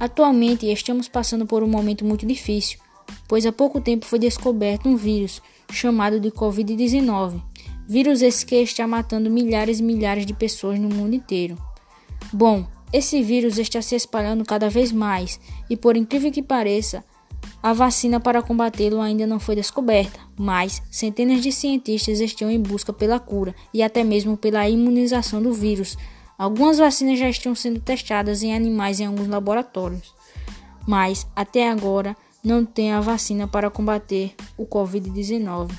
Atualmente estamos passando por um momento muito difícil, pois há pouco tempo foi descoberto um vírus chamado de Covid-19. Vírus esse que está matando milhares e milhares de pessoas no mundo inteiro. Bom, esse vírus está se espalhando cada vez mais e, por incrível que pareça, a vacina para combatê-lo ainda não foi descoberta, mas centenas de cientistas estão em busca pela cura e até mesmo pela imunização do vírus. Algumas vacinas já estão sendo testadas em animais em alguns laboratórios, mas até agora não tem a vacina para combater o Covid-19.